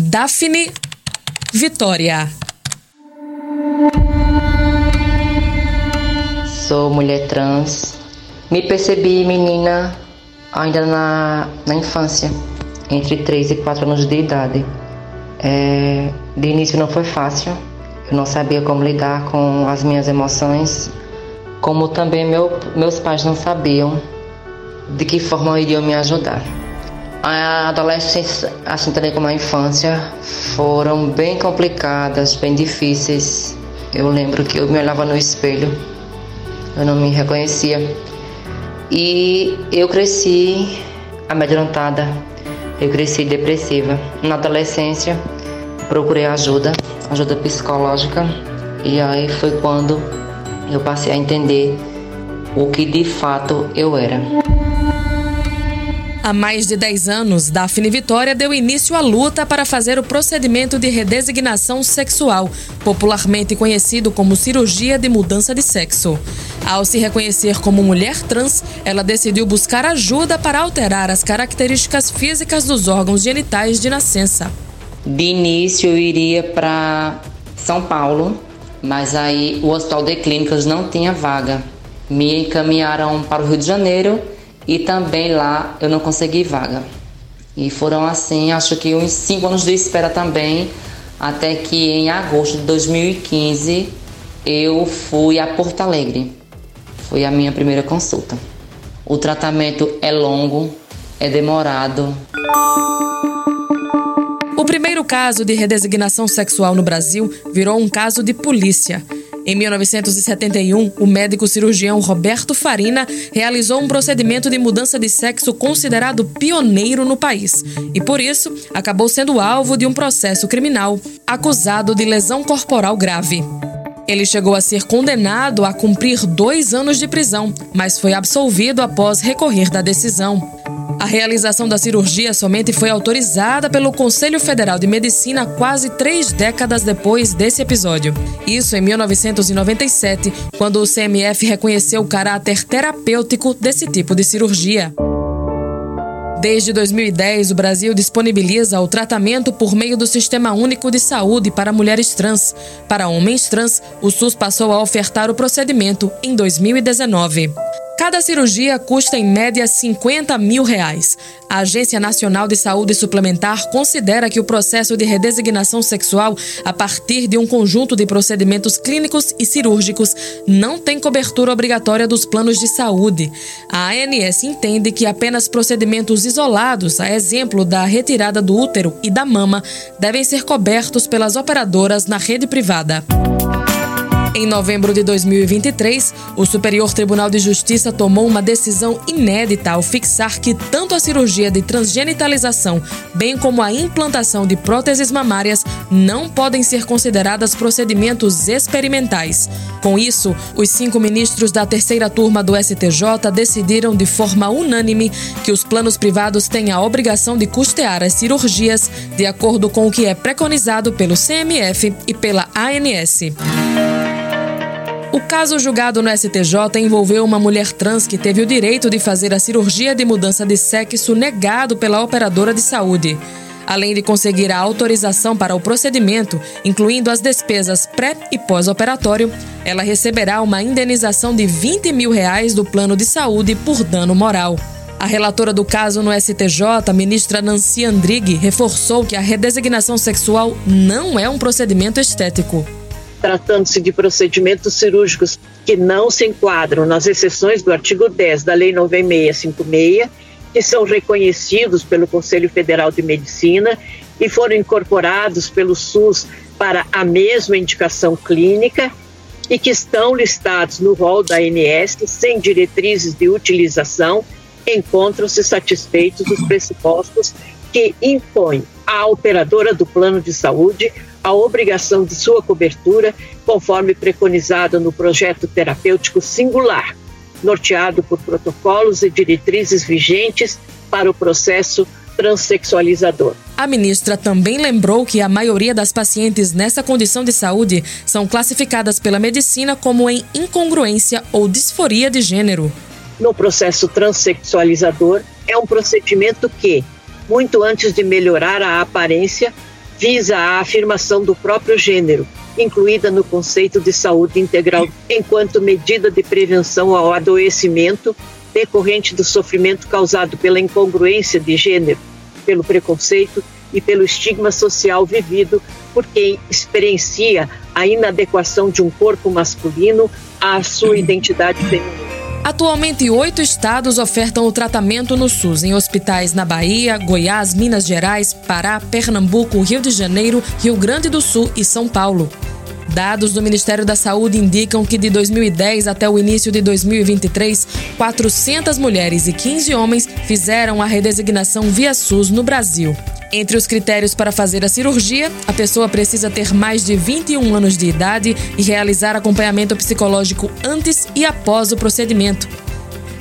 Daphne Vitória. Sou mulher trans. Me percebi menina ainda na, na infância, entre 3 e 4 anos de idade. É, de início não foi fácil, eu não sabia como lidar com as minhas emoções, como também meu, meus pais não sabiam de que forma iriam me ajudar. A adolescência, assim também como a infância, foram bem complicadas, bem difíceis. Eu lembro que eu me olhava no espelho, eu não me reconhecia. E eu cresci amedrontada, eu cresci depressiva. Na adolescência, procurei ajuda, ajuda psicológica, e aí foi quando eu passei a entender o que de fato eu era. Há mais de 10 anos, Daphne Vitória deu início à luta para fazer o procedimento de redesignação sexual, popularmente conhecido como cirurgia de mudança de sexo. Ao se reconhecer como mulher trans, ela decidiu buscar ajuda para alterar as características físicas dos órgãos genitais de nascença. De início, eu iria para São Paulo, mas aí o Hospital de Clínicas não tinha vaga. Me encaminharam para o Rio de Janeiro e também lá eu não consegui vaga. E foram assim, acho que uns cinco anos de espera também, até que em agosto de 2015 eu fui a Porto Alegre. Foi a minha primeira consulta. O tratamento é longo, é demorado. O primeiro caso de redesignação sexual no Brasil virou um caso de polícia. Em 1971, o médico cirurgião Roberto Farina realizou um procedimento de mudança de sexo considerado pioneiro no país e, por isso, acabou sendo alvo de um processo criminal, acusado de lesão corporal grave. Ele chegou a ser condenado a cumprir dois anos de prisão, mas foi absolvido após recorrer da decisão. A realização da cirurgia somente foi autorizada pelo Conselho Federal de Medicina quase três décadas depois desse episódio. Isso em 1997, quando o CMF reconheceu o caráter terapêutico desse tipo de cirurgia. Desde 2010, o Brasil disponibiliza o tratamento por meio do Sistema Único de Saúde para mulheres trans. Para homens trans, o SUS passou a ofertar o procedimento em 2019. Cada cirurgia custa em média 50 mil reais. A Agência Nacional de Saúde Suplementar considera que o processo de redesignação sexual, a partir de um conjunto de procedimentos clínicos e cirúrgicos, não tem cobertura obrigatória dos planos de saúde. A ANS entende que apenas procedimentos isolados, a exemplo da retirada do útero e da mama, devem ser cobertos pelas operadoras na rede privada. Em novembro de 2023, o Superior Tribunal de Justiça tomou uma decisão inédita ao fixar que tanto a cirurgia de transgenitalização, bem como a implantação de próteses mamárias, não podem ser consideradas procedimentos experimentais. Com isso, os cinco ministros da terceira turma do STJ decidiram de forma unânime que os planos privados têm a obrigação de custear as cirurgias de acordo com o que é preconizado pelo CMF e pela ANS. O caso julgado no STJ envolveu uma mulher trans que teve o direito de fazer a cirurgia de mudança de sexo negado pela operadora de saúde. Além de conseguir a autorização para o procedimento, incluindo as despesas pré e pós-operatório, ela receberá uma indenização de 20 mil reais do plano de saúde por dano moral. A relatora do caso no STJ, ministra Nancy Andrighi, reforçou que a redesignação sexual não é um procedimento estético tratando-se de procedimentos cirúrgicos que não se enquadram nas exceções do artigo 10 da Lei 9656, que são reconhecidos pelo Conselho Federal de Medicina e foram incorporados pelo SUS para a mesma indicação clínica e que estão listados no rol da ANS sem diretrizes de utilização, encontram-se satisfeitos os pressupostos que impõem à operadora do plano de saúde a obrigação de sua cobertura, conforme preconizado no projeto terapêutico singular, norteado por protocolos e diretrizes vigentes para o processo transexualizador. A ministra também lembrou que a maioria das pacientes nessa condição de saúde são classificadas pela medicina como em incongruência ou disforia de gênero. No processo transexualizador, é um procedimento que, muito antes de melhorar a aparência, visa a afirmação do próprio gênero, incluída no conceito de saúde integral, enquanto medida de prevenção ao adoecimento decorrente do sofrimento causado pela incongruência de gênero, pelo preconceito e pelo estigma social vivido por quem experiencia a inadequação de um corpo masculino à sua identidade feminina. Atualmente, oito estados ofertam o tratamento no SUS em hospitais na Bahia, Goiás, Minas Gerais, Pará, Pernambuco, Rio de Janeiro, Rio Grande do Sul e São Paulo. Dados do Ministério da Saúde indicam que de 2010 até o início de 2023, 400 mulheres e 15 homens fizeram a redesignação via SUS no Brasil. Entre os critérios para fazer a cirurgia, a pessoa precisa ter mais de 21 anos de idade e realizar acompanhamento psicológico antes e após o procedimento.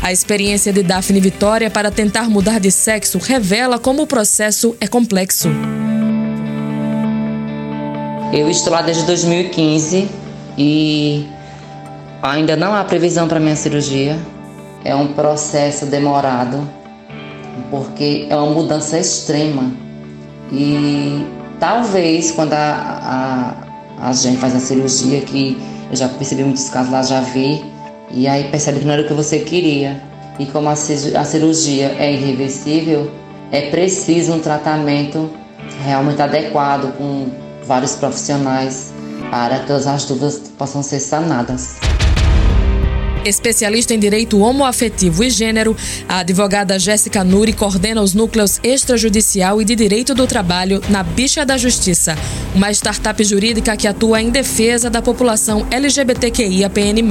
A experiência de Daphne Vitória para tentar mudar de sexo revela como o processo é complexo. Eu estou lá desde 2015 e ainda não há previsão para minha cirurgia. É um processo demorado, porque é uma mudança extrema. E talvez quando a, a, a gente faz a cirurgia, que eu já percebi muitos casos lá, já vi, e aí percebe que não era o que você queria. E como a, a cirurgia é irreversível, é preciso um tratamento realmente adequado, com vários profissionais para que as dúvidas possam ser sanadas. Especialista em direito homoafetivo e gênero, a advogada Jéssica Nuri coordena os núcleos extrajudicial e de direito do trabalho na Bicha da Justiça, uma startup jurídica que atua em defesa da população LGBTQIAPN+.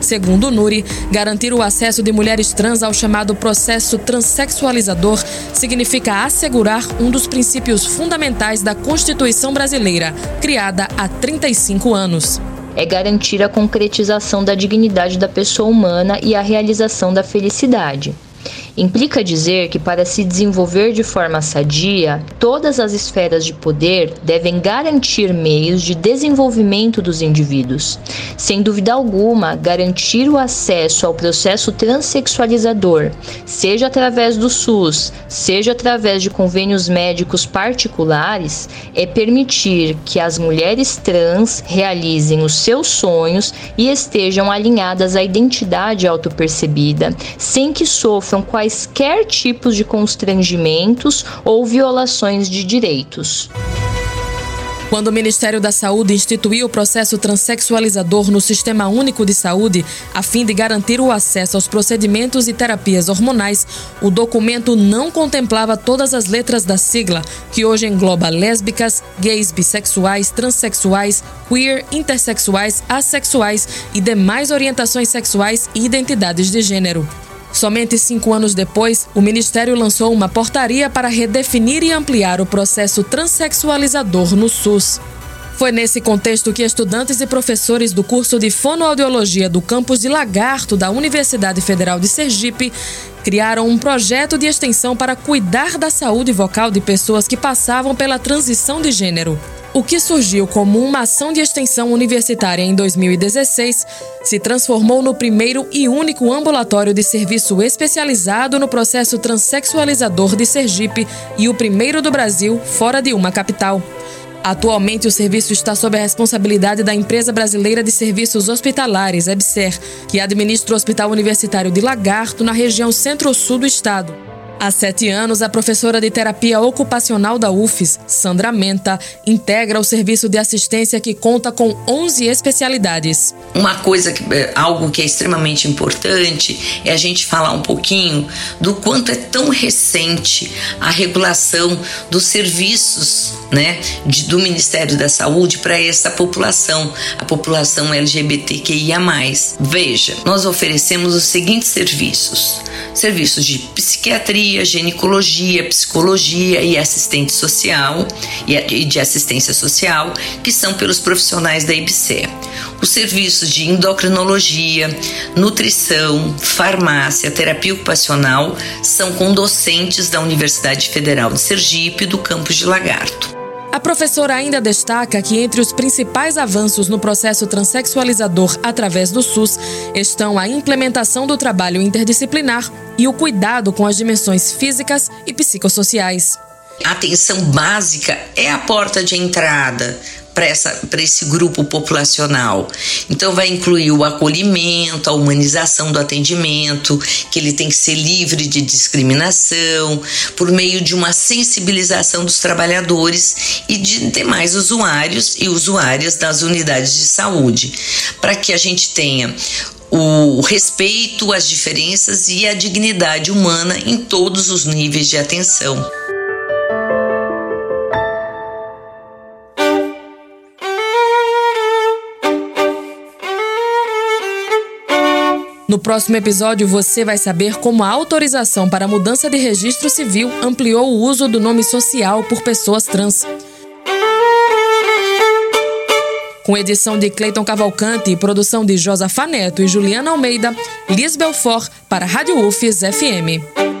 Segundo Nuri, garantir o acesso de mulheres trans ao chamado processo transexualizador significa assegurar um dos princípios fundamentais da Constituição brasileira, criada há 35 anos é garantir a concretização da dignidade da pessoa humana e a realização da felicidade. Implica dizer que, para se desenvolver de forma sadia, todas as esferas de poder devem garantir meios de desenvolvimento dos indivíduos. Sem dúvida alguma, garantir o acesso ao processo transexualizador, seja através do SUS, seja através de convênios médicos particulares, é permitir que as mulheres trans realizem os seus sonhos e estejam alinhadas à identidade autopercebida, sem que sofram quaisquer quaisquer tipos de constrangimentos ou violações de direitos. Quando o Ministério da Saúde instituiu o processo transexualizador no Sistema Único de Saúde, a fim de garantir o acesso aos procedimentos e terapias hormonais, o documento não contemplava todas as letras da sigla, que hoje engloba lésbicas, gays, bissexuais, transexuais, queer, intersexuais, assexuais e demais orientações sexuais e identidades de gênero. Somente cinco anos depois, o Ministério lançou uma portaria para redefinir e ampliar o processo transexualizador no SUS. Foi nesse contexto que estudantes e professores do curso de Fonoaudiologia do campus de Lagarto da Universidade Federal de Sergipe criaram um projeto de extensão para cuidar da saúde vocal de pessoas que passavam pela transição de gênero. O que surgiu como uma ação de extensão universitária em 2016 se transformou no primeiro e único ambulatório de serviço especializado no processo transexualizador de Sergipe e o primeiro do Brasil fora de uma capital. Atualmente, o serviço está sob a responsabilidade da Empresa Brasileira de Serviços Hospitalares, EBSER, que administra o Hospital Universitário de Lagarto, na região centro-sul do estado. Há sete anos, a professora de terapia ocupacional da UFES, Sandra Menta, integra o serviço de assistência que conta com 11 especialidades. Uma coisa, que, é, algo que é extremamente importante é a gente falar um pouquinho do quanto é tão recente a regulação dos serviços né, de, do Ministério da Saúde para essa população, a população LGBTQIA. Veja, nós oferecemos os seguintes serviços: serviços de psiquiatria ginecologia, psicologia e assistente social e de assistência social, que são pelos profissionais da IBCE. Os serviços de endocrinologia, nutrição, farmácia, terapia ocupacional são com docentes da Universidade Federal de Sergipe do campus de Lagarto. A professora ainda destaca que entre os principais avanços no processo transexualizador através do SUS estão a implementação do trabalho interdisciplinar e o cuidado com as dimensões físicas e psicossociais. A atenção básica é a porta de entrada para esse grupo populacional. Então, vai incluir o acolhimento, a humanização do atendimento, que ele tem que ser livre de discriminação, por meio de uma sensibilização dos trabalhadores e de demais usuários e usuárias das unidades de saúde, para que a gente tenha o respeito, as diferenças e a dignidade humana em todos os níveis de atenção. No próximo episódio, você vai saber como a autorização para a mudança de registro civil ampliou o uso do nome social por pessoas trans. Com edição de Cleiton Cavalcante e produção de Josafa Neto e Juliana Almeida, Liz Belfort para Rádio UFES FM.